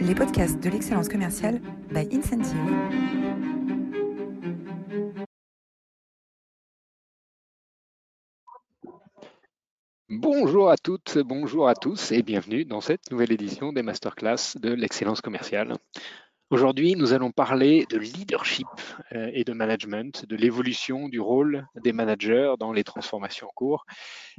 les podcasts de l'excellence commerciale by Incentive. Bonjour à toutes, bonjour à tous et bienvenue dans cette nouvelle édition des masterclass de l'excellence commerciale. Aujourd'hui, nous allons parler de leadership euh, et de management, de l'évolution du rôle des managers dans les transformations en cours.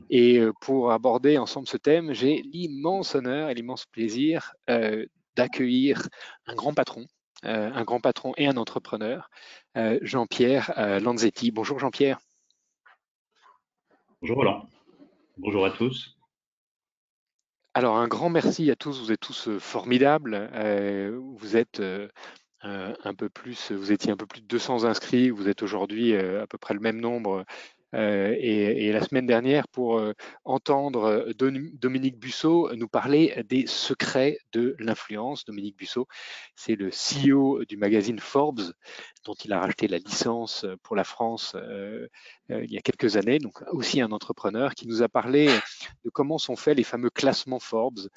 Et euh, pour aborder ensemble ce thème, j'ai l'immense honneur et l'immense plaisir euh, d'accueillir un grand patron, un grand patron et un entrepreneur, Jean-Pierre Lanzetti. Bonjour Jean-Pierre. Bonjour Roland. Bonjour à tous. Alors, un grand merci à tous. Vous êtes tous euh, formidables. Euh, vous êtes euh, un peu plus, vous étiez un peu plus de 200 inscrits. Vous êtes aujourd'hui à peu près le même nombre euh, et, la semaine dernière pour euh, entendre euh, Dominique Busseau nous parler des secrets de l'influence. Dominique Busseau, c'est le CEO du magazine Forbes, dont il a racheté la licence pour la France il y a quelques années, donc aussi un entrepreneur qui nous a parlé de comment sont faits les fameux classements Forbes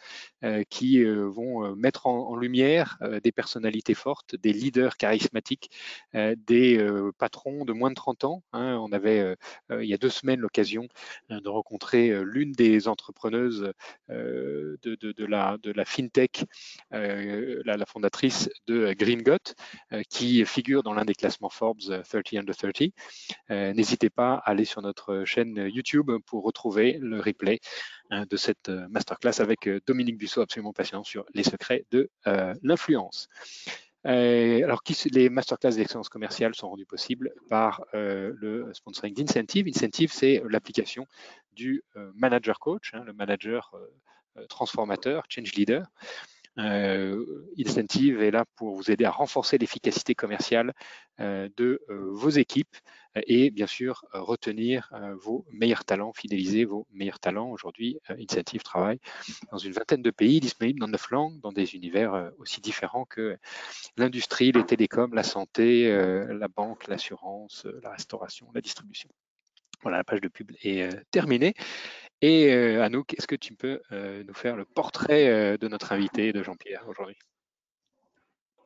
qui vont mettre en, lumière des personnalités fortes, des leaders charismatiques, des patrons de moins de 30 ans. Hein. On avait il y a deux semaines l'occasion euh, de rencontrer euh, l'une des entrepreneuses de, la, FinTech, la, fondatrice de Green qui figure dans l'un des classements Forbes 30 Under 30. N'hésitez pas à aller sur notre chaîne YouTube pour retrouver le replay de cette masterclass avec Dominique Busseau, absolument passionnant sur les secrets de l'influence. Euh, alors, les masterclass d'excellence commerciale sont rendus possibles par euh, le sponsoring d'Incentive. Incentive, c'est l'application du euh, manager coach, hein, le manager transformateur, change leader. Incentive est là pour vous aider à renforcer l'efficacité commerciale de vos équipes et bien sûr retenir vos meilleurs talents, fidéliser vos meilleurs talents. Aujourd'hui, Incentive travaille dans une vingtaine de pays, disponible dans neuf langues, dans des univers aussi différents que l'industrie, les télécoms, la santé, la banque, l'assurance, la restauration, la distribution. Voilà, la page de pub est terminée. Et Anouk, est-ce que tu peux nous faire le portrait de notre invité, de Jean-Pierre, aujourd'hui?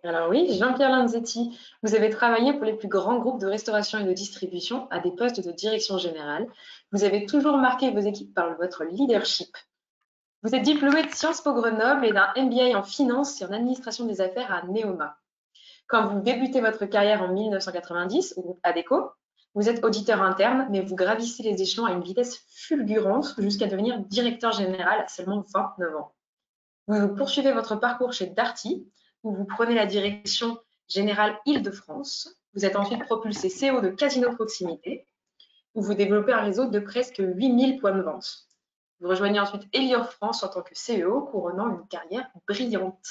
Alors oui, Jean-Pierre Lanzetti, vous avez travaillé pour les plus grands groupes de restauration et de distribution à des postes de direction générale. Vous avez toujours marqué vos équipes par votre leadership. Vous êtes diplômé de Sciences Po Grenoble et d'un MBA en finance et en administration des affaires à Neoma. Quand vous débutez votre carrière en 1990 au groupe ADECO, vous êtes auditeur interne, mais vous gravissez les échelons à une vitesse fulgurante jusqu'à devenir directeur général à seulement 29 ans. Vous poursuivez votre parcours chez Darty, où vous prenez la direction générale Île-de-France. Vous êtes ensuite propulsé CEO de Casino Proximité, où vous développez un réseau de presque 8000 points de vente. Vous rejoignez ensuite Elior France en tant que CEO, couronnant une carrière brillante.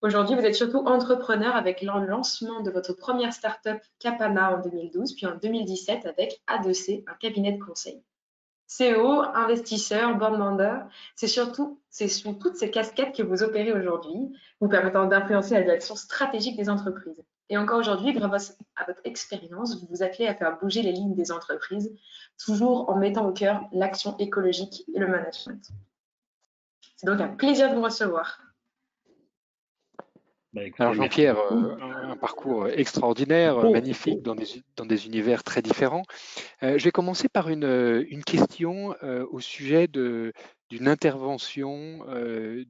Aujourd'hui, vous êtes surtout entrepreneur avec le lancement de votre première startup Capana en 2012, puis en 2017 avec A2C, un cabinet de conseil. CEO, investisseur, board member, c'est surtout c'est sur toutes ces casquettes que vous opérez aujourd'hui, vous permettant d'influencer la direction stratégique des entreprises. Et encore aujourd'hui, grâce à votre expérience, vous vous appelez à faire bouger les lignes des entreprises, toujours en mettant au cœur l'action écologique et le management. C'est donc un plaisir de vous recevoir. Bah, Alors Jean-Pierre, euh, un, parcours extraordinaire, magnifique, dans des, dans des, univers très différents. Euh, je vais commencer par une, euh, une question au sujet d'une intervention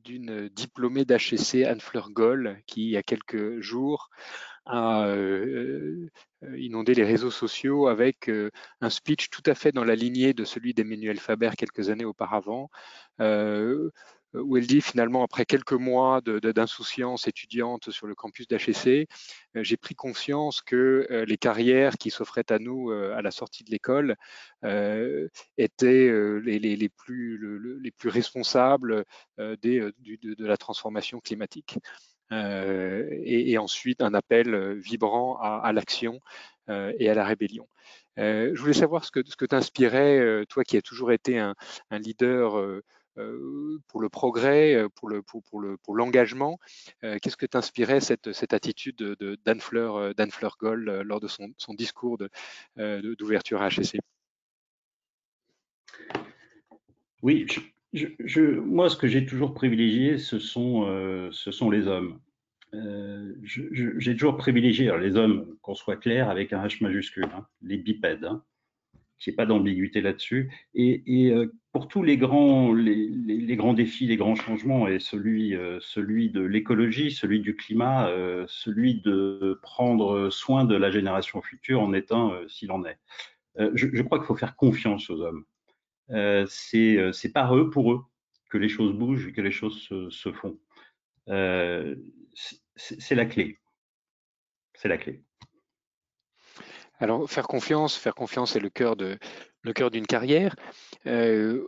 d'une diplômée d'HEC, Anne-Fleur Goll, qui, il y a quelques jours, a inondé les réseaux sociaux avec un speech tout à fait dans la lignée de celui d'Emmanuel Faber quelques années auparavant, euh, où elle dit finalement, après quelques mois d'insouciance étudiante sur le campus d'HEC, euh, j'ai pris conscience que euh, les carrières qui s'offraient à nous à la sortie de l'école étaient les, plus, les plus responsables des, de, la transformation climatique. et, ensuite un appel vibrant à, l'action et à la rébellion. je voulais savoir ce que, ce que t'inspirait, toi qui as toujours été un, un leader euh, pour le progrès, euh, pour le pour, le pour l'engagement. Euh, qu'est-ce que t'inspirait cette cette attitude de d'Anne Fleur d'Anne Fleur Goll lors de son, son discours d'ouverture à HEC Oui, moi, ce que j'ai toujours privilégié, ce sont, ce sont les hommes. j'ai toujours privilégié les hommes, qu'on soit clair, avec un H majuscule, hein, les bipèdes, hein, qui n'y pas d'ambiguïté là-dessus. Et, pour tous les grands, défis, les grands changements, et celui, celui de l'écologie, celui du climat, celui de prendre soin de la génération future en est un s'il en est. Je, je, crois qu'il faut faire confiance aux hommes. c'est par eux, pour eux, que les choses bougent que les choses se, font. Euh, c'est la clé. C'est la clé. Alors, faire confiance, faire confiance, c'est le cœur de le cœur d'une carrière. Euh,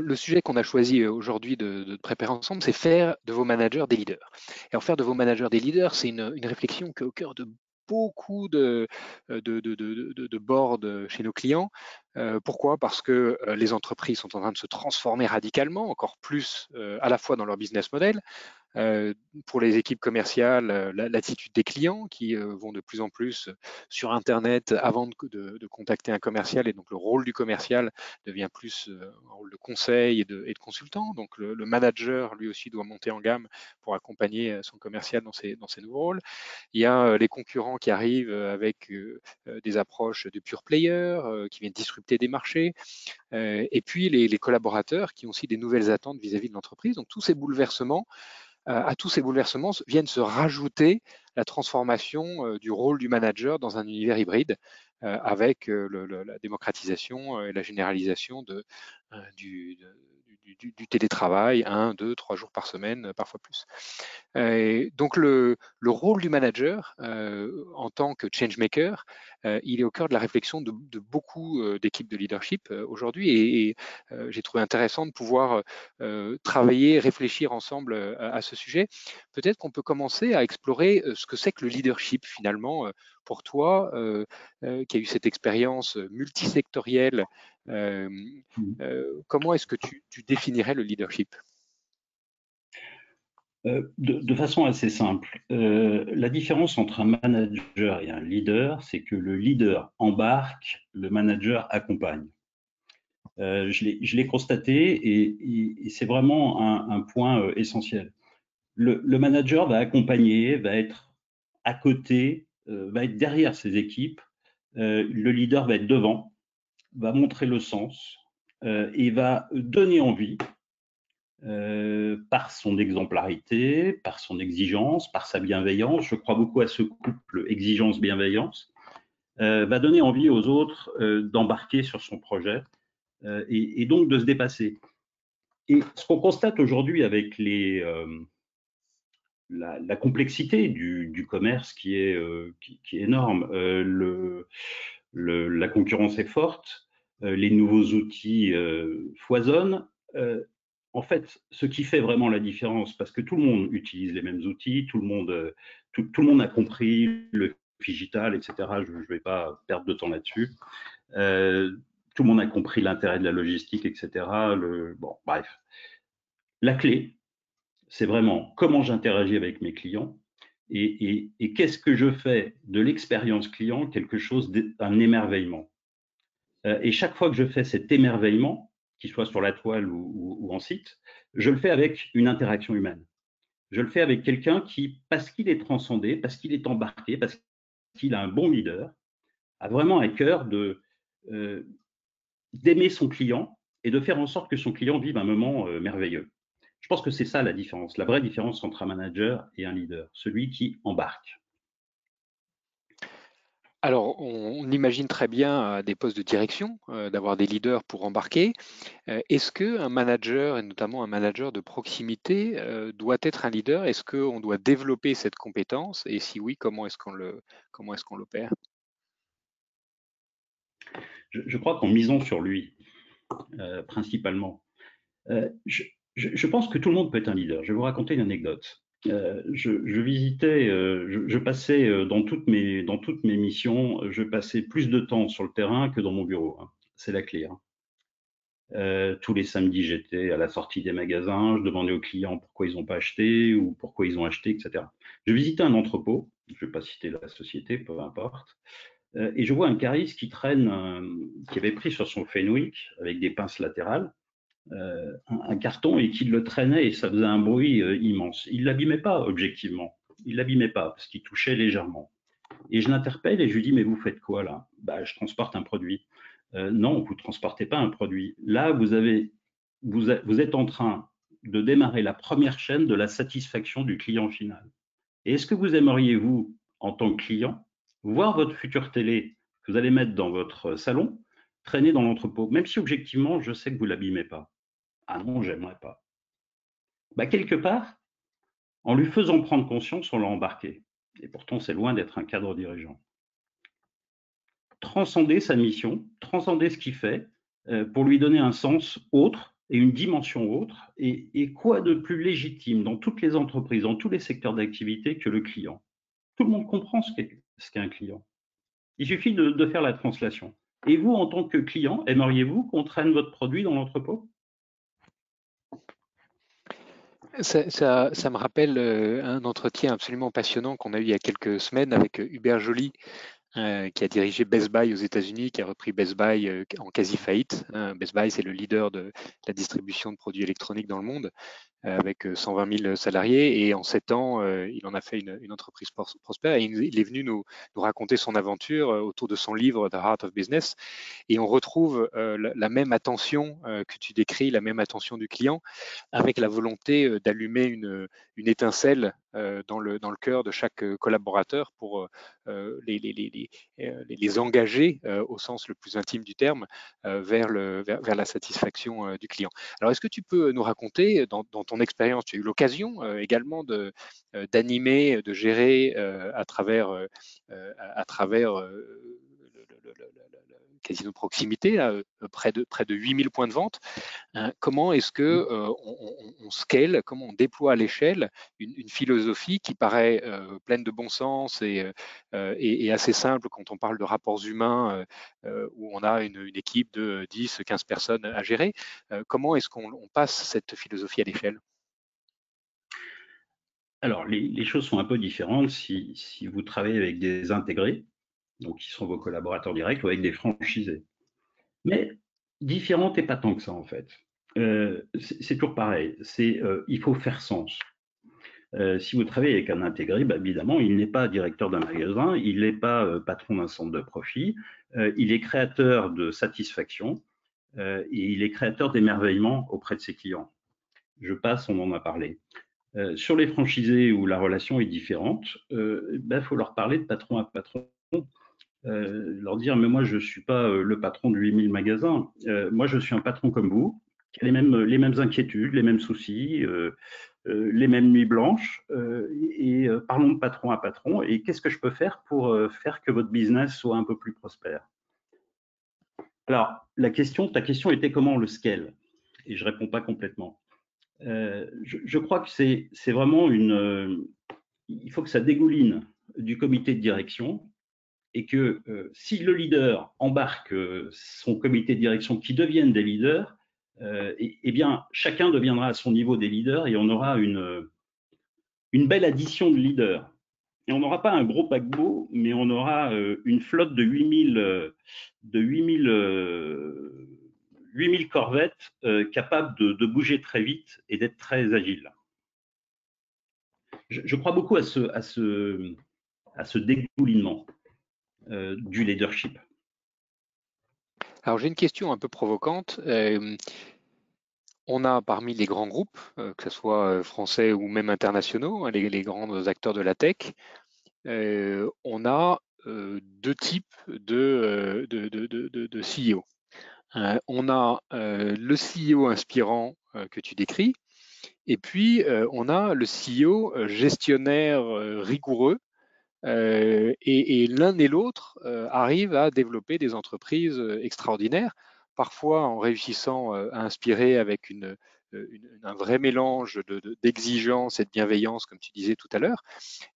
le sujet qu'on a choisi aujourd'hui de, préparer ensemble, c'est faire de vos managers des leaders. Et en faire de vos managers des leaders, c'est une, réflexion qui est au cœur de beaucoup de, de boards chez nos clients. Euh, pourquoi? Parce que euh, les entreprises sont en train de se transformer radicalement, encore plus euh, à la fois dans leur business model, euh, pour les équipes commerciales, euh, l'attitude des clients qui euh, vont de plus en plus sur Internet avant de, de, contacter un commercial et donc le rôle du commercial devient plus un rôle de conseil et de, et de consultant. Donc le, manager lui aussi doit monter en gamme pour accompagner son commercial dans ses, dans ses nouveaux rôles. Il y a les concurrents qui arrivent avec des approches de pure player qui viennent disrupter des marchés. et puis les, les collaborateurs qui ont aussi des nouvelles attentes vis-à-vis -vis de l'entreprise. Donc tous ces bouleversements euh, à tous ces bouleversements viennent se rajouter la transformation euh, du rôle du manager dans un univers hybride euh, avec la démocratisation et la généralisation de, du, du, télétravail, un, deux, trois jours par semaine, euh, parfois plus. Euh, donc le, rôle du manager euh, en tant que changemaker, il est au cœur de la réflexion de, beaucoup d'équipes de leadership aujourd'hui et, j'ai trouvé intéressant de pouvoir travailler, réfléchir ensemble à, ce sujet. Peut-être qu'on peut commencer à explorer ce que c'est que le leadership finalement pour toi, qui a eu cette expérience multisectorielle euh, euh, comment est-ce que tu, définirais le leadership? Euh, de, façon assez simple, la différence entre un manager et un leader, c'est que le leader embarque, le manager accompagne. je l'ai constaté et, c'est vraiment un, point essentiel. Le, le, manager va accompagner, va être à côté, va être derrière ses équipes. le leader va être devant, va montrer le sens euh, et va donner envie euh, par son exemplarité, par son exigence, par sa bienveillance. Je crois beaucoup à ce couple exigence-bienveillance. Euh, va donner envie aux autres d'embarquer sur son projet et, donc de se dépasser. Et ce qu'on constate aujourd'hui avec les, la, complexité du, commerce qui est, qui, qui est énorme, le, la concurrence est forte, euh, les nouveaux outils euh, foisonnent. Euh, en fait, ce qui fait vraiment la différence, parce que tout le monde utilise les mêmes outils, tout le monde, tout, le monde a compris le digital, etc. Je ne vais pas perdre de temps là-dessus. tout le monde a compris l'intérêt de la logistique, etc. Le, bon, bref. La clé, c'est vraiment comment j'interagis avec mes clients et, qu'est-ce que je fais de l'expérience client quelque chose d'un émerveillement? Euh, et chaque fois que je fais cet émerveillement, qu'il soit sur la toile ou, en site, je le fais avec une interaction humaine. Je le fais avec quelqu'un qui, parce qu'il est transcendé, parce qu'il est embarqué, parce qu'il a un bon leader, a vraiment à cœur de euh, d'aimer son client et de faire en sorte que son client vive un moment euh, merveilleux. Je pense que c'est ça la différence, la vraie différence entre un manager et un leader, celui qui embarque. Alors, on, imagine très bien à des postes de direction euh, d'avoir des leaders pour embarquer. Euh, est-ce qu'un manager, et notamment un manager de proximité, euh, doit être un leader? Est-ce qu'on doit développer cette compétence? Et si oui, comment est-ce qu'on le, comment est-ce qu'on l'opère? Je, crois qu'en misant sur lui, principalement, je, je, pense que tout le monde peut être un leader. Je vais vous raconter une anecdote. Euh, je, visitais, euh, je, passais euh, dans toutes, mes, missions, je passais plus de temps sur le terrain que dans mon bureau. Hein. C'est la clé. Hein. tous les samedis, j'étais à la sortie des magasins, je demandais aux clients pourquoi ils n'ont pas acheté ou pourquoi ils ont acheté, etc. Je visitais un entrepôt, je ne vais pas citer la société, peu importe, et je vois un caris qui traîne, qui avait pris sur son Fenwick avec des pinces latérales, euh, un, carton et qu'il le traînait et ça faisait un bruit euh, immense. Il l'abîmait pas objectivement. il l'abîmait pas parce qu'il touchait légèrement. Et je l'interpelle et je lui dis, mais vous faites quoi là? Bah, Je transporte un produit. Euh, non, vous transportez pas un produit. Là, vous, avez, vous, vous êtes en train de démarrer la première chaîne de la satisfaction du client final. Et est-ce que vous aimeriez, vous, en tant que client, voir votre future télé que vous allez mettre dans votre salon traîner dans l'entrepôt, même si objectivement, je sais que vous l'abîmez pas Ah non, j'aimerais pas. Bah, quelque part, en lui faisant prendre conscience, on l'a embarqué. Et pourtant, c'est loin d'être un cadre dirigeant. Transcender sa mission, transcender ce qu'il fait, euh, pour lui donner un sens autre et une dimension autre. Et, quoi de plus légitime dans toutes les entreprises, dans tous les secteurs d'activité que le client Tout le monde comprend ce qu'est un client. Il suffit de, faire la translation. Et vous, en tant que client, aimeriez-vous qu'on traîne votre produit dans l'entrepôt? Ça, me rappelle euh, un entretien absolument passionnant qu'on a eu il y a quelques semaines avec euh, Hubert Joly, euh, qui a dirigé Best Buy aux États-Unis, qui a repris Best Buy en quasi faillite. Hein. Best Buy, c'est le leader de la distribution de produits électroniques dans le monde, avec 120 000 salariés. Et en sept ans, il en a fait une, entreprise prospère. Et il est venu nous, raconter son aventure autour de son livre The Heart of Business. Et on retrouve la, même attention que tu décris, la même attention du client, avec la volonté d'allumer une, étincelle dans le, cœur de chaque collaborateur pour les, engager au sens le plus intime du terme vers, la satisfaction du client. Alors, est-ce que tu peux nous raconter, dans, dans expérience, tu as eu l'occasion également d'animer, de, gérer à travers, à, travers casino de proximité, euh, près, de, près de 8000 points de vente. Hein, comment est-ce que mmh. euh, on, scale, comment on déploie à l'échelle une, philosophie qui paraît euh, pleine de bon sens et, et, assez simple quand on parle de rapports humains où on a une, équipe de 10, 15 personnes à gérer. comment est-ce qu'on passe cette philosophie à l'échelle? Alors, les, choses sont un peu différentes si, si, vous travaillez avec des intégrés, donc qui sont vos collaborateurs directs, ou avec des franchisés. Mais différente et pas tant que ça, en fait. Euh, c'est toujours pareil, c'est euh, il faut faire sens. Euh, si vous travaillez avec un intégré, bah, évidemment, il n'est pas directeur d'un magasin, il n'est pas patron d'un centre de profit, il est créateur de satisfaction et il est créateur d'émerveillement auprès de ses clients. Je passe, on en a parlé. sur les franchisés où la relation est différente, il bah, faut leur parler de patron à patron euh, leur dire mais moi je ne suis pas euh, le patron de 8000 magasins, euh, moi je suis un patron comme vous, qui a les mêmes, inquiétudes, les mêmes soucis, les mêmes nuits blanches, et, parlons de patron à patron, et qu'est-ce que je peux faire pour faire que votre business soit un peu plus prospère? Alors, la question, ta question était comment le scale? Et je réponds pas complètement. Je, crois que c'est vraiment une... il faut que ça dégouline du comité de direction, et que euh, si le leader embarque euh, son comité de direction qui deviennent des leaders, euh, eh bien, chacun deviendra à son niveau des leaders et on aura une, une belle addition de leaders. Et on n'aura pas un gros paquebot, mais on aura une flotte de 8000, de 8000, 8000 corvettes capables de, bouger très vite et d'être très agiles. Je, je, crois beaucoup à ce, à ce, à ce dégoulinement. Euh, du leadership. Alors j'ai une question un peu provocante. Euh, on a parmi les grands groupes, euh, que ce soit français ou même internationaux, hein, les, grands acteurs de la tech, on a deux types de, CEO. on a le CEO inspirant que tu décris, et puis on a le CEO gestionnaire rigoureux euh, et, l'un et l'autre euh, arrivent à développer des entreprises euh, extraordinaires, parfois en réussissant à inspirer avec un vrai mélange d'exigence et de bienveillance, comme tu disais tout à l'heure,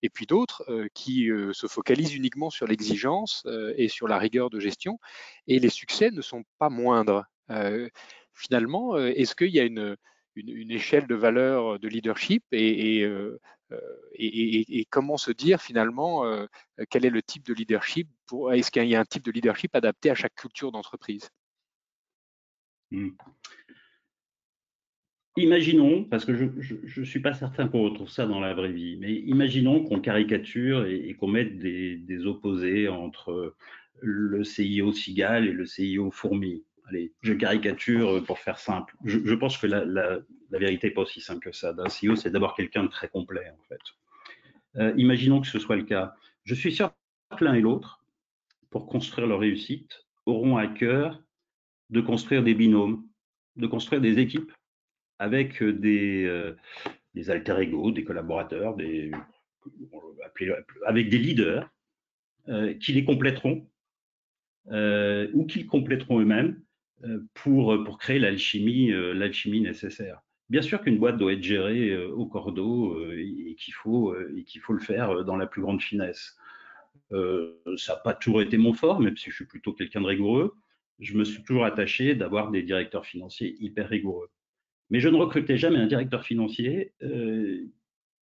et puis d'autres qui se focalisent uniquement sur l'exigence et sur la rigueur de gestion, et les succès ne sont pas moindres. finalement, est-ce qu'il y a une, échelle de valeur de leadership et, euh, et, comment se dire finalement euh, quel est le type de leadership Est-ce qu'il y a un type de leadership adapté à chaque culture d'entreprise? Hmm. imaginons, parce que je ne suis pas certain qu'on retrouve ça dans la vraie vie, mais imaginons qu'on caricature et, qu'on mette des, opposés entre le CIO cigale et le CIO fourmi. Allez, je caricature pour faire simple. Je, pense que la, la, vérité n'est pas aussi simple que ça. Un CEO, c'est d'abord quelqu'un de très complet, en fait. Euh, imaginons que ce soit le cas. Je suis sûr que l'un et l'autre, pour construire leur réussite, auront à cœur de construire des binômes, de construire des équipes avec des, euh, des alter ego, des collaborateurs, des, avec des leaders euh, qui les compléteront euh, ou qu'ils compléteront eux-mêmes pour, pour créer l'alchimie l'alchimie nécessaire. Bien sûr qu'une boîte doit être gérée au cordeau et qu'il faut, le faire dans la plus grande finesse. ça n'a pas toujours été mon fort, même si je suis plutôt quelqu'un de rigoureux. Je me suis toujours attaché d'avoir des directeurs financiers hyper rigoureux. Mais je ne recrutais jamais un directeur financier euh,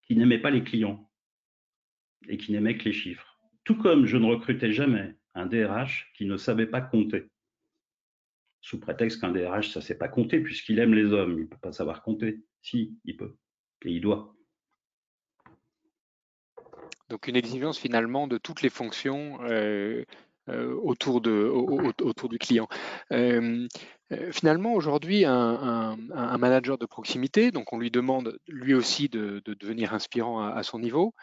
qui n'aimait pas les clients et qui n'aimait que les chiffres. Tout comme je ne recrutais jamais un DRH qui ne savait pas compter. Sous prétexte qu'un DRH, ça ne sait pas compter puisqu'il aime les hommes. Il ne peut pas savoir compter. Si, il peut. Et il doit. Donc une exigence finalement de toutes les fonctions euh, euh, autour, du client. Euh, finalement, aujourd'hui, un, manager de proximité, donc on lui demande lui aussi de, devenir inspirant à, son niveau.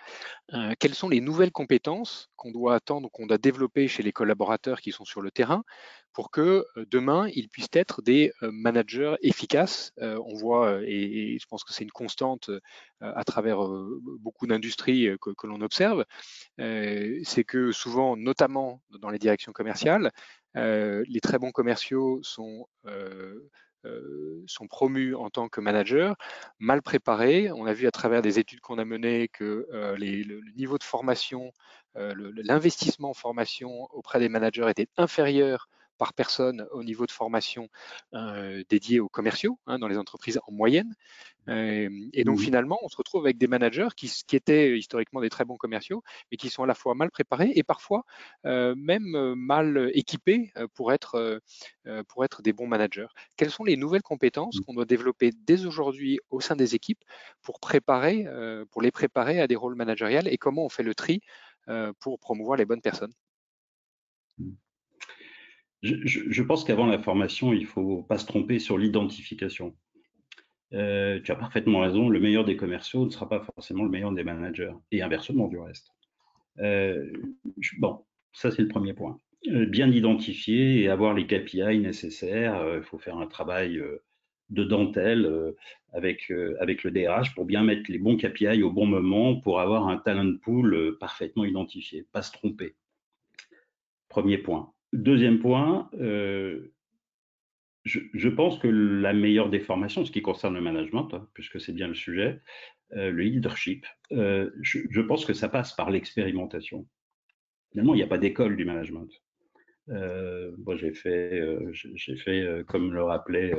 Euh, quelles sont les nouvelles compétences qu'on doit attendre, qu'on doit développer chez les collaborateurs qui sont sur le terrain pour que euh, demain, ils puissent être des managers efficaces On voit, et, je pense que c'est une constante à travers beaucoup d'industries que, l'on observe, c'est que souvent, notamment dans les directions commerciales, euh, les très bons commerciaux sont, euh, euh, sont promus en tant que managers, mal préparés. On a vu à travers des études qu'on a menées que le, niveau de formation, l'investissement en formation auprès des managers était inférieur par personne au niveau de formation dédié aux commerciaux hein, dans les entreprises en moyenne. et donc mmh. finalement, on se retrouve avec des managers qui, étaient historiquement des très bons commerciaux, mais qui sont à la fois mal préparés et parfois même mal équipés pour être, pour être des bons managers. Quelles sont les nouvelles compétences mmh. qu'on doit développer dès aujourd'hui au sein des équipes pour préparer, pour les préparer à des rôles managériels et comment on fait le tri pour promouvoir les bonnes personnes? Je, pense qu'avant la formation, il ne faut pas se tromper sur l'identification. Euh, tu as parfaitement raison, le meilleur des commerciaux ne sera pas forcément le meilleur des managers, et inversement du reste. Euh, bon, ça c'est le premier point. Euh, bien identifier et avoir les KPI nécessaires. Il faut faire un travail de dentelle avec, avec le DRH pour bien mettre les bons KPI au bon moment pour avoir un talent pool parfaitement identifié, pas se tromper. Premier point. Deuxième point, euh, je, pense que la meilleure des formations, ce qui concerne le management, hein, puisque c'est bien le sujet, euh, le leadership, euh, je, pense que ça passe par l'expérimentation. Finalement, il n'y a pas d'école du management. moi, j'ai fait, j'ai fait, comme le rappelait,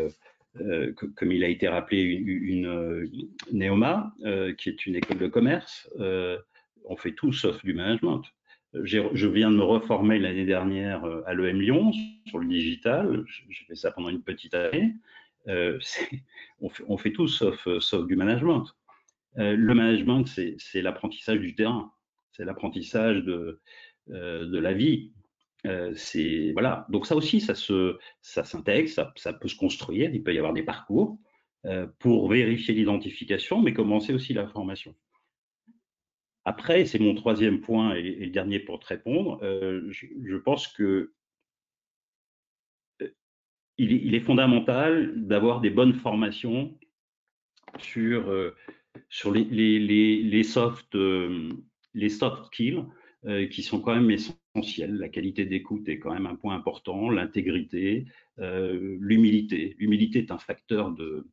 comme il a été rappelé, une, une Neoma, qui est une école de commerce. on fait tout sauf du management je viens de me reformer l'année dernière euh, à l'EM Lyon sur le digital. J'ai fait ça pendant une petite année. Euh, on, fait, tout sauf, euh, du management. le management, c'est l'apprentissage du terrain, c'est l'apprentissage de, la vie. voilà. Donc ça aussi, ça s'intègre, ça, peut se construire. Il peut y avoir des parcours pour vérifier l'identification, mais commencer aussi la formation. Après, c'est mon troisième point et, le dernier pour te répondre. Euh, je, pense que euh, il, est fondamental d'avoir des bonnes formations sur, euh, sur les, les, les, soft, skills qui sont quand même essentiels. La qualité d'écoute est quand même un point important, l'intégrité, l'humilité. L'humilité est un facteur de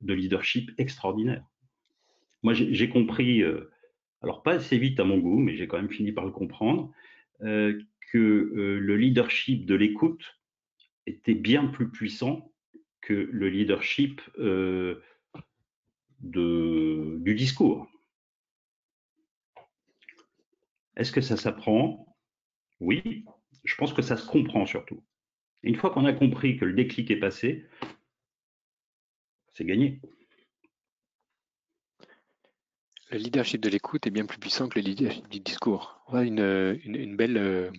leadership extraordinaire. Moi, j'ai compris alors pas assez vite à mon goût, mais j'ai quand même fini par le comprendre, euh, que euh, le leadership de l'écoute était bien plus puissant que le leadership euh, du discours. Est-ce que ça s'apprend? Oui, je pense que ça se comprend surtout. une fois qu'on a compris que le déclic est passé, c'est gagné. Le leadership de l'écoute est bien plus puissant que le leadership du discours. une, une, belle,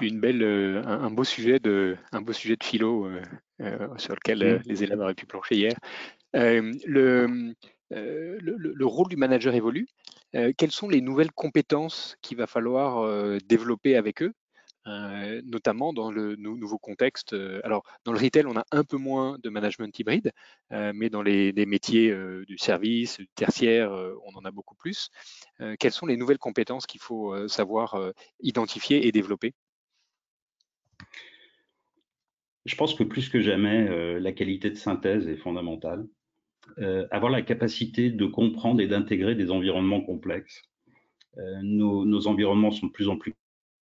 une belle, un, beau sujet de, un beau sujet de philo sur lequel les élèves auraient pu plancher hier. le, le, le, rôle du manager évolue. quelles sont les nouvelles compétences qu'il va falloir développer avec eux? Euh, notamment dans le nouveau contexte. Euh, alors, dans le retail, on a un peu moins de management hybride, euh, mais dans les, métiers du service, du tertiaire, on en a beaucoup plus. quelles sont les nouvelles compétences qu'il faut savoir identifier et développer? Je pense que plus que jamais, la qualité de synthèse est fondamentale. avoir la capacité de comprendre et d'intégrer des environnements complexes. Nos, nos, environnements sont de plus en plus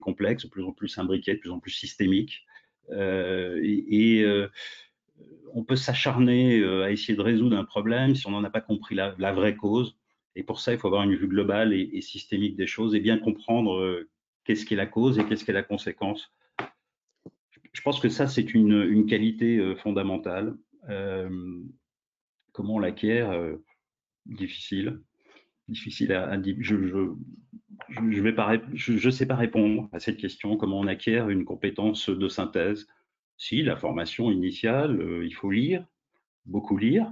complexe, plus en plus imbriqué, plus en plus systémique. Euh, et, euh, on peut s'acharner euh, à essayer de résoudre un problème si on n'en a pas compris la, vraie cause. Et pour ça, il faut avoir une vue globale et, systémique des choses et bien comprendre qu'est-ce qui est la cause et qu'est-ce qui est la conséquence. Je pense que ça, c'est une, qualité fondamentale. comment on l'acquiert Difficile. Difficile à, à je ne je, sais pas répondre à cette question, comment on acquiert une compétence de synthèse? Si, la formation initiale, euh, il faut lire, beaucoup lire.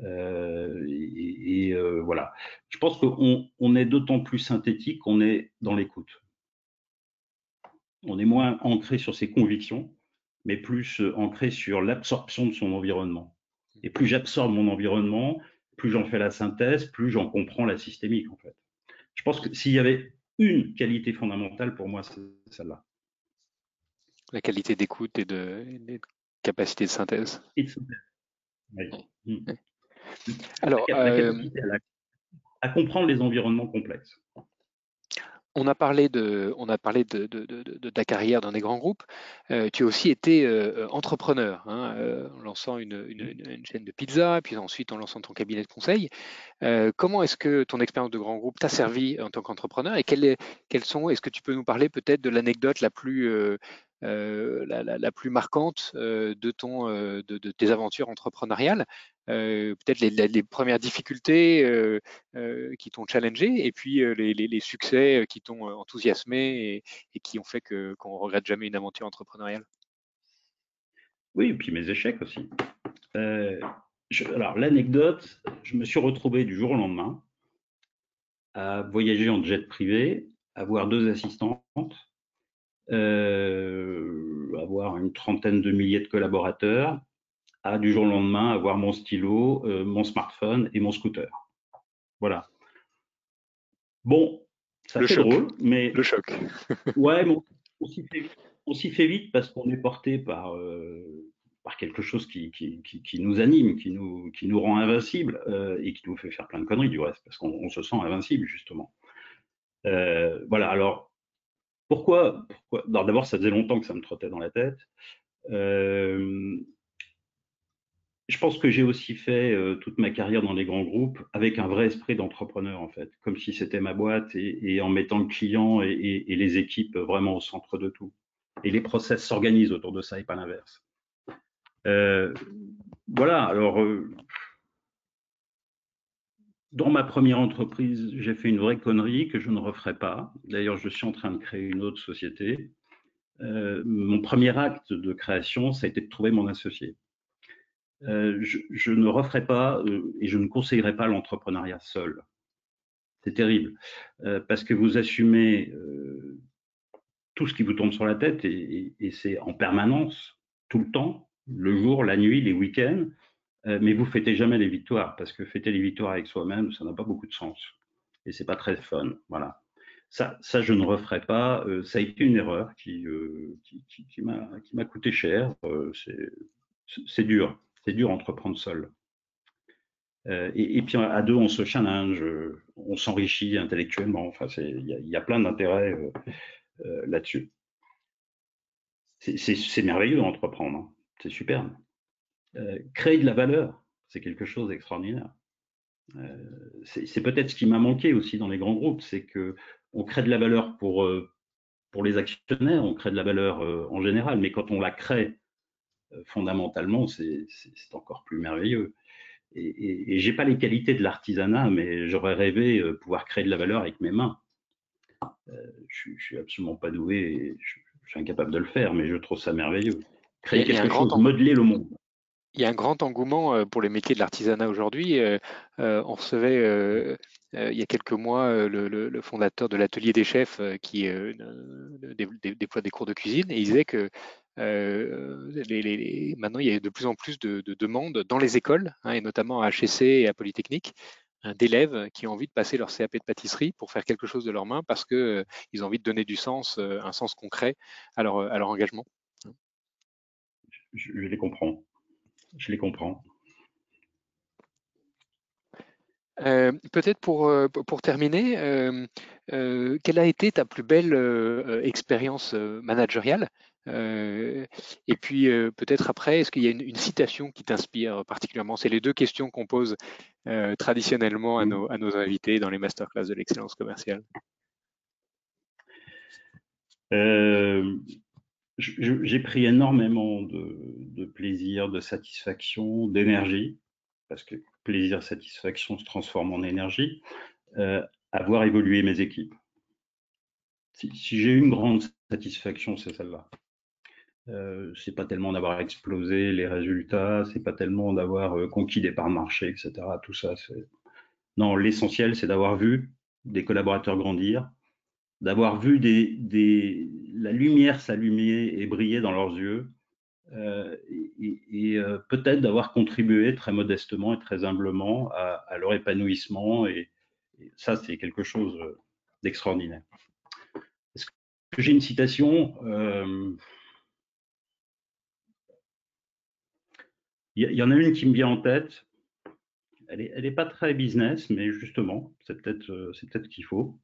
Euh, et, euh, voilà. Je pense qu'on on est d'autant plus synthétique qu'on est dans l'écoute. On est moins ancré sur ses convictions, mais plus ancré sur l'absorption de son environnement. Et plus j'absorbe mon environnement, plus j'en fais la synthèse, plus j'en comprends la systémique, en fait. Je pense que s'il y avait une qualité fondamentale pour moi, c'est celle-là. La qualité d'écoute et de, capacité de synthèse. Et de synthèse. Oui. Mmh. Alors, la, euh, à comprendre les environnements complexes. On a parlé de, on a parlé de, ta carrière dans des grands groupes. Euh, tu as aussi été euh, entrepreneur, hein, euh, en lançant une, chaîne de pizza, puis ensuite en lançant ton cabinet de conseil. comment est-ce que ton expérience de grand groupe t'a servi en tant qu'entrepreneur et quelles, quelles sont, est-ce que tu peux nous parler peut-être de l'anecdote la plus euh, la, plus marquante euh, de, ton, euh, de, tes aventures entrepreneuriales? Peut-être les, premières difficultés qui t'ont challengé et puis les, succès qui t'ont enthousiasmé et, qui ont fait qu'on ne regrette jamais une aventure entrepreneuriale Oui, et puis mes échecs aussi. alors, l'anecdote, je me suis retrouvé du jour au lendemain à voyager en jet privé, avoir deux assistantes, euh, avoir une trentaine de milliers de collaborateurs, à du jour au lendemain avoir mon stylo, euh, mon smartphone et mon scooter. Voilà. Bon, ça fait drôle, mais le choc. ouais, mais on, s'y fait, vite parce qu'on est porté par euh, par quelque chose qui, qui, qui, nous anime, qui nous, qui nous rend invincible et qui nous fait faire plein de conneries du reste, parce qu'on se sent invincible justement. voilà, alors pourquoi, D'abord, ça faisait longtemps que ça me trottait dans la tête. Euh, je pense que j'ai aussi fait euh, toute ma carrière dans les grands groupes avec un vrai esprit d'entrepreneur, en fait, comme si c'était ma boîte et, en mettant le client et, les équipes vraiment au centre de tout. Et les process s'organisent autour de ça et pas l'inverse. Euh, voilà, alors dans ma première entreprise, j'ai fait une vraie connerie que je ne referai pas. D'ailleurs, je suis en train de créer une autre société. Euh, mon premier acte de création, ça a été de trouver mon associé. Euh, je, ne referai pas euh, et je ne conseillerais pas l'entrepreneuriat seul. C'est terrible parce que vous assumez tout ce qui vous tombe sur la tête et c'est en permanence, tout le temps, le jour, la nuit, les week-ends. Euh, mais vous fêtez jamais les victoires parce que fêter les victoires avec soi-même, ça n'a pas beaucoup de sens et c'est pas très fun. Voilà. Ça, ça, je ne referai pas. Euh, ça a été une erreur qui, euh, qui, qui, qui m'a coûté cher. c'est dur. C'est dur entreprendre seul. Et, et, puis à deux, on se challenge, on s'enrichit intellectuellement. Enfin, il y, a plein d'intérêts là-dessus. C'est merveilleux d'entreprendre. Hein. C'est superbe. Euh, créer de la valeur, c'est quelque chose d'extraordinaire. Euh, c'est peut-être ce qui m'a manqué aussi dans les grands groupes, c'est que on crée de la valeur euh, pour les actionnaires, on crée de la valeur en général, mais quand on la crée fondamentalement, c'est encore plus merveilleux. et, et, j'ai pas les qualités de l'artisanat, mais j'aurais rêvé pouvoir créer de la valeur avec mes mains. je, je suis absolument pas doué, et je, je, suis incapable de le faire, mais je trouve ça merveilleux. Créer quelque chose, modeler le monde il y a un grand engouement euh, pour les métiers de l'artisanat aujourd'hui. Euh, euh, on recevait il y a quelques mois le, fondateur de l'atelier des chefs qui déploie des cours de cuisine et il disait que maintenant il y a de plus en plus de, demandes dans les écoles hein, et notamment à HEC et à Polytechnique hein, d'élèves qui ont envie de passer leur CAP de pâtisserie pour faire quelque chose de leurs mains parce qu'ils ont envie de donner du sens, un sens concret à leur, à leur engagement. Je, je les comprends je les comprends. Euh, peut-être pour, euh, pour terminer, euh, quelle a été ta plus belle expérience managériale? Et puis peut-être après, est-ce qu'il y a une, citation qui t'inspire particulièrement? C'est les deux questions qu'on pose traditionnellement à nos, à nos invités dans les masterclass de l'excellence commerciale j'ai pris énormément de, plaisir, de satisfaction, d'énergie, parce que plaisir, satisfaction se transforme en énergie, euh, à voir évoluer mes équipes. Si, j'ai une grande satisfaction, c'est celle-là. Euh, c'est pas tellement d'avoir explosé les résultats, c'est pas tellement d'avoir euh, conquis des parts de marché, etc. Tout ça, c'est non. L'essentiel, c'est d'avoir vu des collaborateurs grandir, d'avoir vu des, la lumière s'allumer et briller dans leurs yeux, euh, et, euh, peut-être d'avoir contribué très modestement et très humblement à, leur épanouissement. Et, ça, c'est quelque chose d'extraordinaire. Est-ce que j'ai une citation? Il y, en a une qui me vient en tête. Elle n'est pas très business, mais justement, c'est peut-être peut qu'il faut.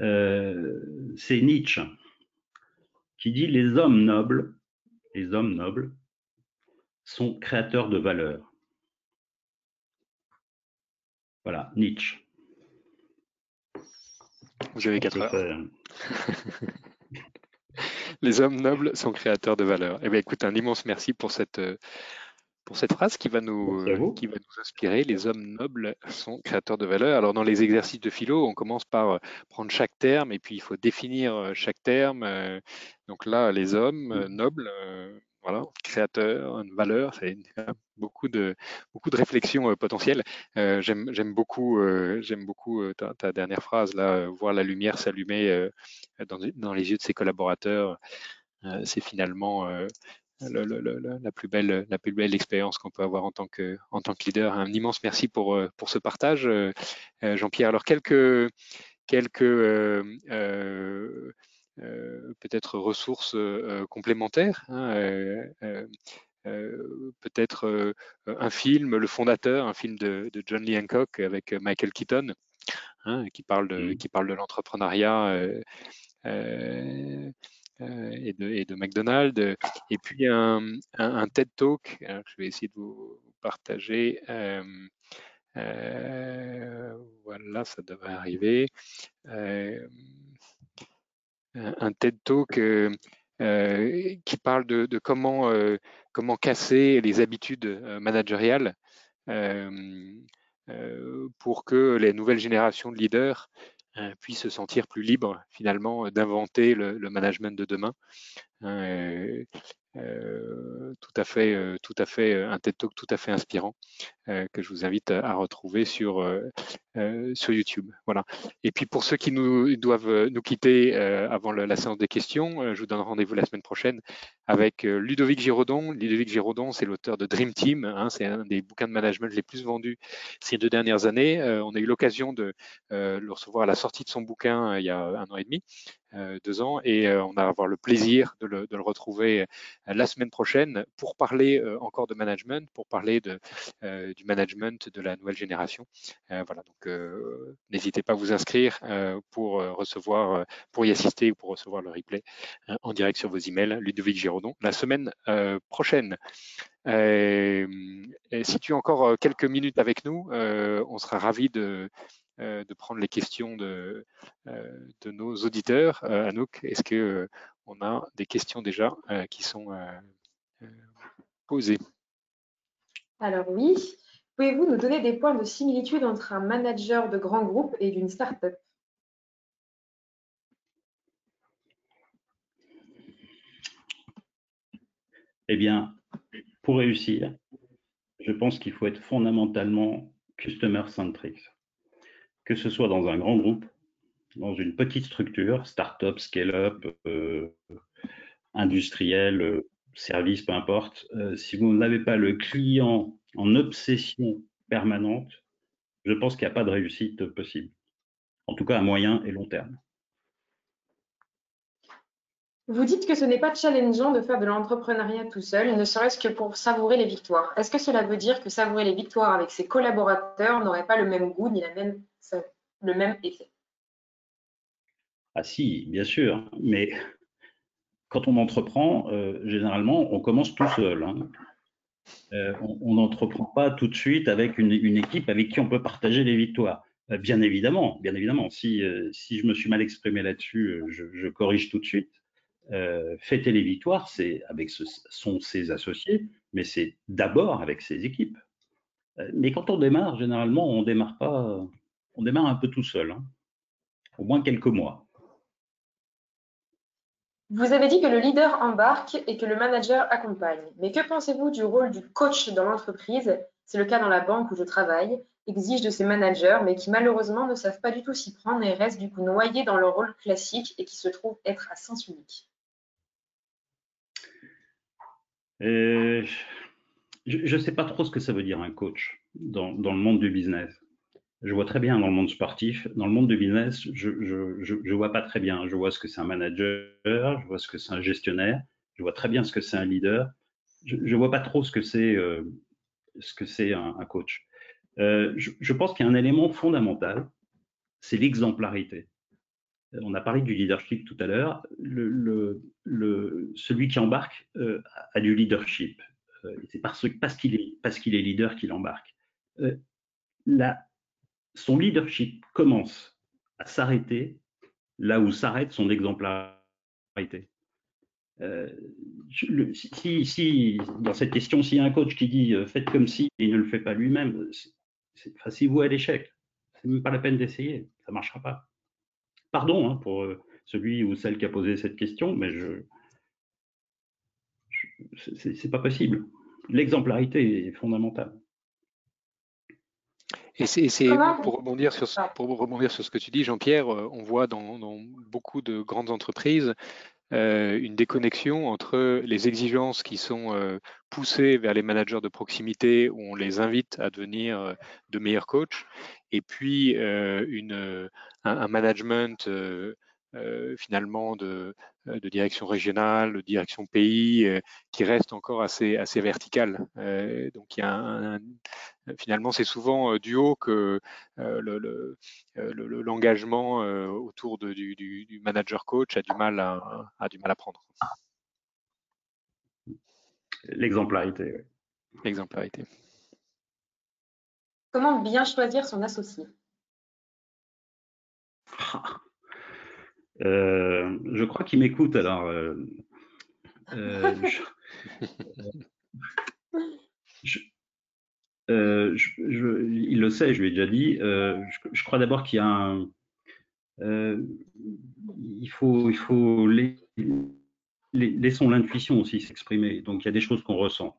Euh, c'est Nietzsche qui dit les hommes nobles, les hommes nobles sont créateurs de valeur. Voilà, Nietzsche. Vous avez quatre heures. les hommes nobles sont créateurs de valeur. Eh bien, écoute, un immense merci pour cette, euh, pour cette phrase qui va, nous, euh, qui va nous inspirer. Les hommes nobles sont créateurs de valeur. Alors, dans les exercices de philo, on commence par euh, prendre chaque terme et puis il faut définir euh, chaque terme. Donc là, les hommes nobles, voilà, créateurs, une valeur, c'est beaucoup de, beaucoup de réflexions potentielles. j'aime beaucoup, j'aime beaucoup ta, dernière phrase, là, voir la lumière s'allumer dans, dans, les yeux de ses collaborateurs. c'est finalement la, plus belle, la plus belle expérience qu'on peut avoir en tant que, en tant que leader. Un immense merci pour, euh, pour ce partage, euh, euh, Jean-Pierre. Alors, quelques, quelques peut-être ressources complémentaires. Hein, peut-être un film, Le Fondateur, un film de, John Lee Hancock avec Michael Keaton, hein, qui parle de, mmh. qui parle de l'entrepreneuriat euh, et, de, et, de, McDonald's. Et puis un, TED Talk, je vais essayer de vous partager. Euh, euh, voilà, ça devrait arriver. un TED Talk qui parle de, de comment, comment casser les habitudes managériales pour que les nouvelles générations de leaders euh, puisse se sentir plus libre finalement d'inventer le, management de demain. Euh, euh, tout à fait, tout à fait un TED Talk tout à fait inspirant que je vous invite à, retrouver sur sur YouTube. Voilà. Et puis pour ceux qui nous doivent nous quitter avant la séance des questions, je vous donne rendez-vous la semaine prochaine avec Ludovic Giraudon. Ludovic Giraudon, c'est l'auteur de Dream Team. Hein, c'est un des bouquins de management les plus vendus ces deux dernières années. on a eu l'occasion de le recevoir à la sortie de son bouquin il y a un an et demi. Euh, deux ans et euh, on va avoir le plaisir de le, retrouver euh, la semaine prochaine pour parler encore de management, pour parler du management de la nouvelle génération. voilà, donc n'hésitez pas à vous inscrire pour recevoir, pour y assister ou pour recevoir le replay en direct sur vos emails. Ludovic Giraudon, la semaine prochaine. si tu as encore quelques minutes avec nous, on sera ravi de, de prendre les questions de, euh, de nos auditeurs. Euh, Anouk, est-ce que on a des questions déjà qui sont posées? Alors oui, Pouvez-vous nous donner des points de similitude entre un manager de grand groupe et d'une start-up? Eh bien, pour réussir, je pense qu'il faut être fondamentalement customer-centric. Que ce soit dans un grand groupe, dans une petite structure, start-up, scale-up, euh, industriel, euh, service, peu importe, euh, si vous n'avez pas le client en obsession permanente, je pense qu'il n'y a pas de réussite possible. En tout cas à moyen et long terme. Vous dites que ce n'est pas challengeant de faire de l'entrepreneuriat tout seul, ne serait-ce que pour savourer les victoires. Est-ce que cela veut dire que savourer les victoires avec ses collaborateurs n'aurait pas le même goût ni la même, le même effet Ah si, bien sûr, mais quand on entreprend, euh, généralement, on commence tout seul. Hein. Euh, on n'entreprend pas tout de suite avec une, équipe avec qui on peut partager les victoires. Euh, bien évidemment, bien évidemment. Si, si je me suis mal exprimé là-dessus, je, corrige tout de suite. fêter les victoires, c'est avec ce, sont ses associés, mais c'est d'abord avec ses équipes. mais quand on démarre, généralement, on démarre pas, on démarre un peu tout seul, hein. au moins quelques mois. Vous avez dit que le leader embarque et que le manager accompagne. Mais que pensez-vous du rôle du coach dans l'entreprise? C'est le cas dans la banque où je travaille, exige de ses managers, mais qui malheureusement ne savent pas du tout s'y prendre et restent du coup noyés dans leur rôle classique et qui se trouvent être à sens unique. Euh, je ne sais pas trop ce que ça veut dire un coach dans le monde du business je vois très bien dans le monde sportif. Dans le monde du business, je ne vois pas très bien. Je vois ce que c'est un manager, je vois ce que c'est un gestionnaire, je vois très bien ce que c'est un leader. Je ne vois pas trop ce que c'est euh, ce un, coach. Euh, je, pense qu'il y a un élément fondamental, c'est l'exemplarité. On a parlé du leadership tout à l'heure. Celui qui embarque euh, a du leadership. c'est parce, parce qu'il est, parce qu'il est leader qu'il embarque. la, son leadership commence à s'arrêter là où s'arrête son exemplarité. Euh, si, si, dans cette question, s'il y a un coach qui dit euh, faites comme si et il ne le fait pas lui-même, c'est vous à l'échec. C'est même pas la peine d'essayer, ça ne marchera pas. Pardon hein, pour euh, celui ou celle qui a posé cette question, mais je, je c'est pas possible. L'exemplarité est fondamentale. Et c'est pour rebondir sur ce, pour rebondir sur ce que tu dis, Jean-Pierre, euh, on voit dans, beaucoup de grandes entreprises euh, une déconnexion entre les exigences qui sont euh, poussées vers les managers de proximité où on les invite à devenir de meilleurs coachs, et puis une, un, management finalement de, de, direction régionale, de direction pays, qui reste encore assez, assez vertical. donc il y a un, finalement, c'est souvent euh, du haut que euh, l'engagement euh, autour du, manager coach a du mal à, a du mal à prendre. L'exemplarité. L'exemplarité. Comment bien choisir son associé? Je crois qu'il m'écoute alors. je, euh, il le sait, je lui ai déjà dit. Euh, je, crois d'abord qu'il y a un. Euh, il faut, il faut les, laissons l'intuition aussi s'exprimer. Donc il y a des choses qu'on ressent.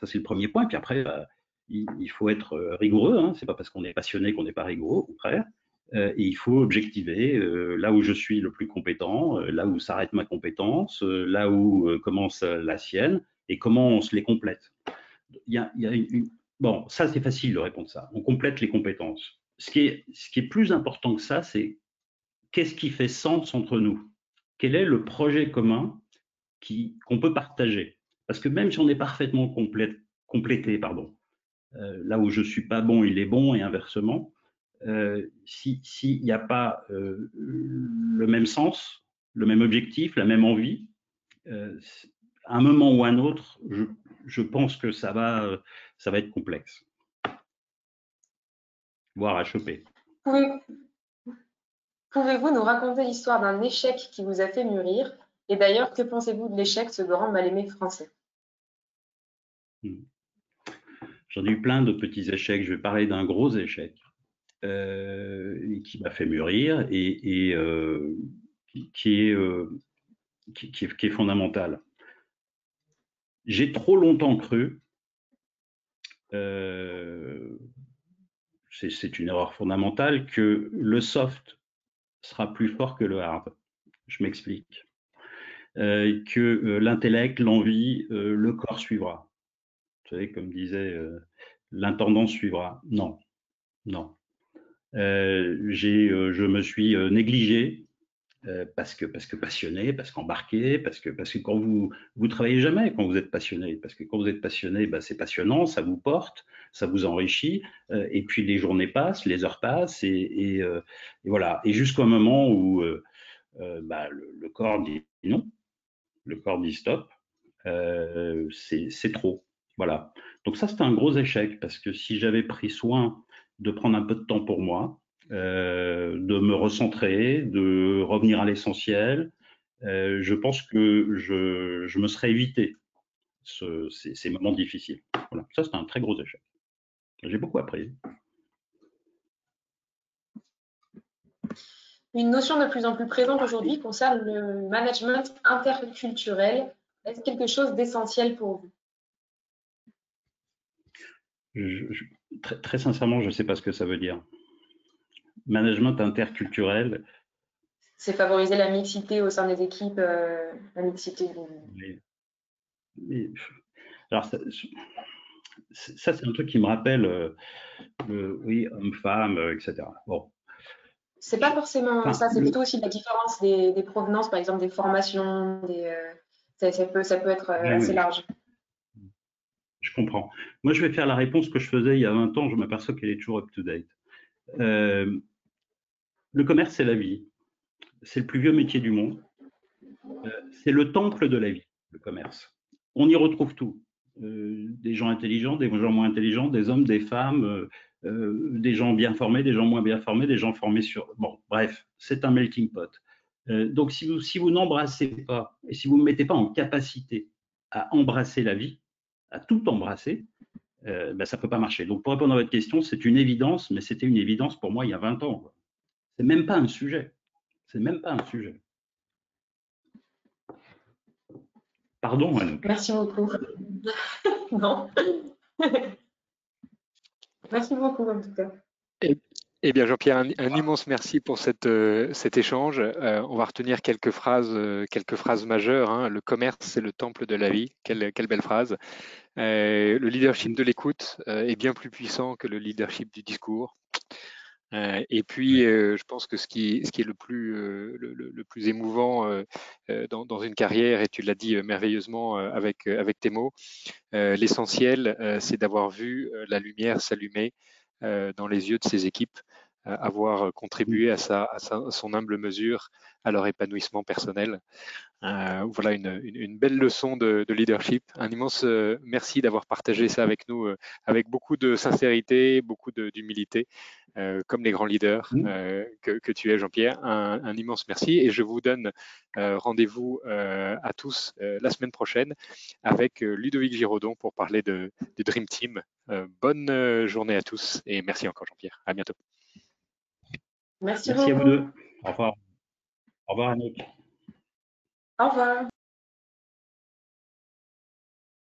Ça c'est le premier point. Puis après, bah, il, faut être rigoureux. Hein. C'est pas parce qu'on est passionné qu'on n'est pas rigoureux, au contraire. Et il faut objectiver là où je suis le plus compétent, là où s'arrête ma compétence, là où commence la sienne, et comment on se les complète. Bon, ça, c'est facile de répondre ça. On complète les compétences. Ce qui est, plus important que ça, c'est qu'est-ce qui fait sens entre nous? Quel est le projet commun qu'on peut partager? Parce que même si on est parfaitement complété, euh, là où je suis pas bon, il est bon, et inversement, euh, s'il n'y a pas euh, le même sens, le même objectif, la même envie, à un moment ou à un autre, je, je pense que ça va, euh, ça va être complexe, voire à choper. Pouvez-vous nous raconter l'histoire d'un échec qui vous a fait mûrir? Et d'ailleurs, que pensez-vous de l'échec, ce grand mal-aimé français? Hmm. J'en ai eu plein de petits échecs. Je vais parler d'un gros échec qui m'a fait mûrir et, qui, est, qui, est, fondamental. J'ai trop longtemps cru c'est une erreur fondamentale, que le soft sera plus fort que le hard. Je m'explique. Euh, que euh, l'intellect, l'envie, euh, le corps suivra. Vous savez, comme disait, l'intendance suivra. Non, non. Je me suis négligé euh, parce que parce que passionné, parce qu'embarqué, parce que parce que quand vous vous travaillez jamais quand vous êtes passionné, parce que quand vous êtes passionné, bah, c'est passionnant, ça vous porte, ça vous enrichit, euh, et puis les journées passent, les heures passent, et, euh, voilà, et jusqu'au moment où bah, le, corps dit non, le corps dit stop, c'est trop, voilà. Donc ça c'est un gros échec parce que si j'avais pris soin de prendre un peu de temps pour moi, euh, de me recentrer, de revenir à l'essentiel. Euh, je pense que je, me serais évité ces, moments difficiles. Voilà. Ça, c'est un très gros échec. J'ai beaucoup appris. Une notion de plus en plus présente aujourd'hui concerne le management interculturel. Est-ce quelque chose d'essentiel pour vous? Très, très, sincèrement, je ne sais pas ce que ça veut dire management interculturel. C'est favoriser la mixité au sein des équipes, euh, la mixité alors, ça, c'est un truc qui me rappelle euh, le, oui, homme-femme, euh, etc. Bon. C'est pas forcément ça, c'est plutôt aussi la différence des, provenances, par exemple des formations, des, ça, peut, ça peut être assez large. Je comprends. Moi, je vais faire la réponse que je faisais il y a 20 ans, je m'aperçois qu'elle est toujours up-to-date. Le commerce, c'est la vie. C'est le plus vieux métier du monde. Euh, c'est le temple de la vie, le commerce. On y retrouve tout. Euh, des gens intelligents, des gens moins intelligents, des hommes, des femmes, euh, des gens bien formés, des gens moins bien formés, des gens formés sur... Bon, bref, c'est un melting pot. donc, si vous n'embrassez pas et si vous ne mettez pas en capacité à embrasser la vie, à tout embrasser, ben, ça ne peut pas marcher. Donc, pour répondre à votre question, c'est une évidence, mais c'était une évidence pour moi il y a 20 ans. C'est même pas un sujet. C'est même pas un sujet. Pardon, Anouk. Merci beaucoup. non. merci beaucoup, en tout cas. Eh, bien, Jean-Pierre, un, immense merci pour cette, euh, cet échange. Euh, on va retenir quelques phrases, euh, quelques phrases majeures. Hein. Le commerce, c'est le temple de la vie. Quelle, quelle belle phrase. le leadership de l'écoute est bien plus puissant que le leadership du discours. Et puis, je pense que ce qui, ce qui est le plus, le, plus émouvant dans, dans, une carrière, et tu l'as dit merveilleusement avec, avec tes mots, l'essentiel, c'est d'avoir vu la lumière s'allumer dans les yeux de ses équipes, avoir contribué à, sa, à, son humble mesure à leur épanouissement personnel. voilà une, une, belle leçon de, de, leadership. Un immense merci d'avoir partagé ça avec nous, avec beaucoup de sincérité, beaucoup d'humilité. Euh, comme les grands leaders mmh. euh, que, tu es, Jean-Pierre. Un, immense merci et je vous donne euh, rendez-vous à tous la semaine prochaine avec Ludovic Giraudon pour parler de, du Dream Team. bonne journée à tous et merci encore, Jean-Pierre. À bientôt. Merci, merci à vous deux. Au revoir. Au revoir, Annick. Au revoir.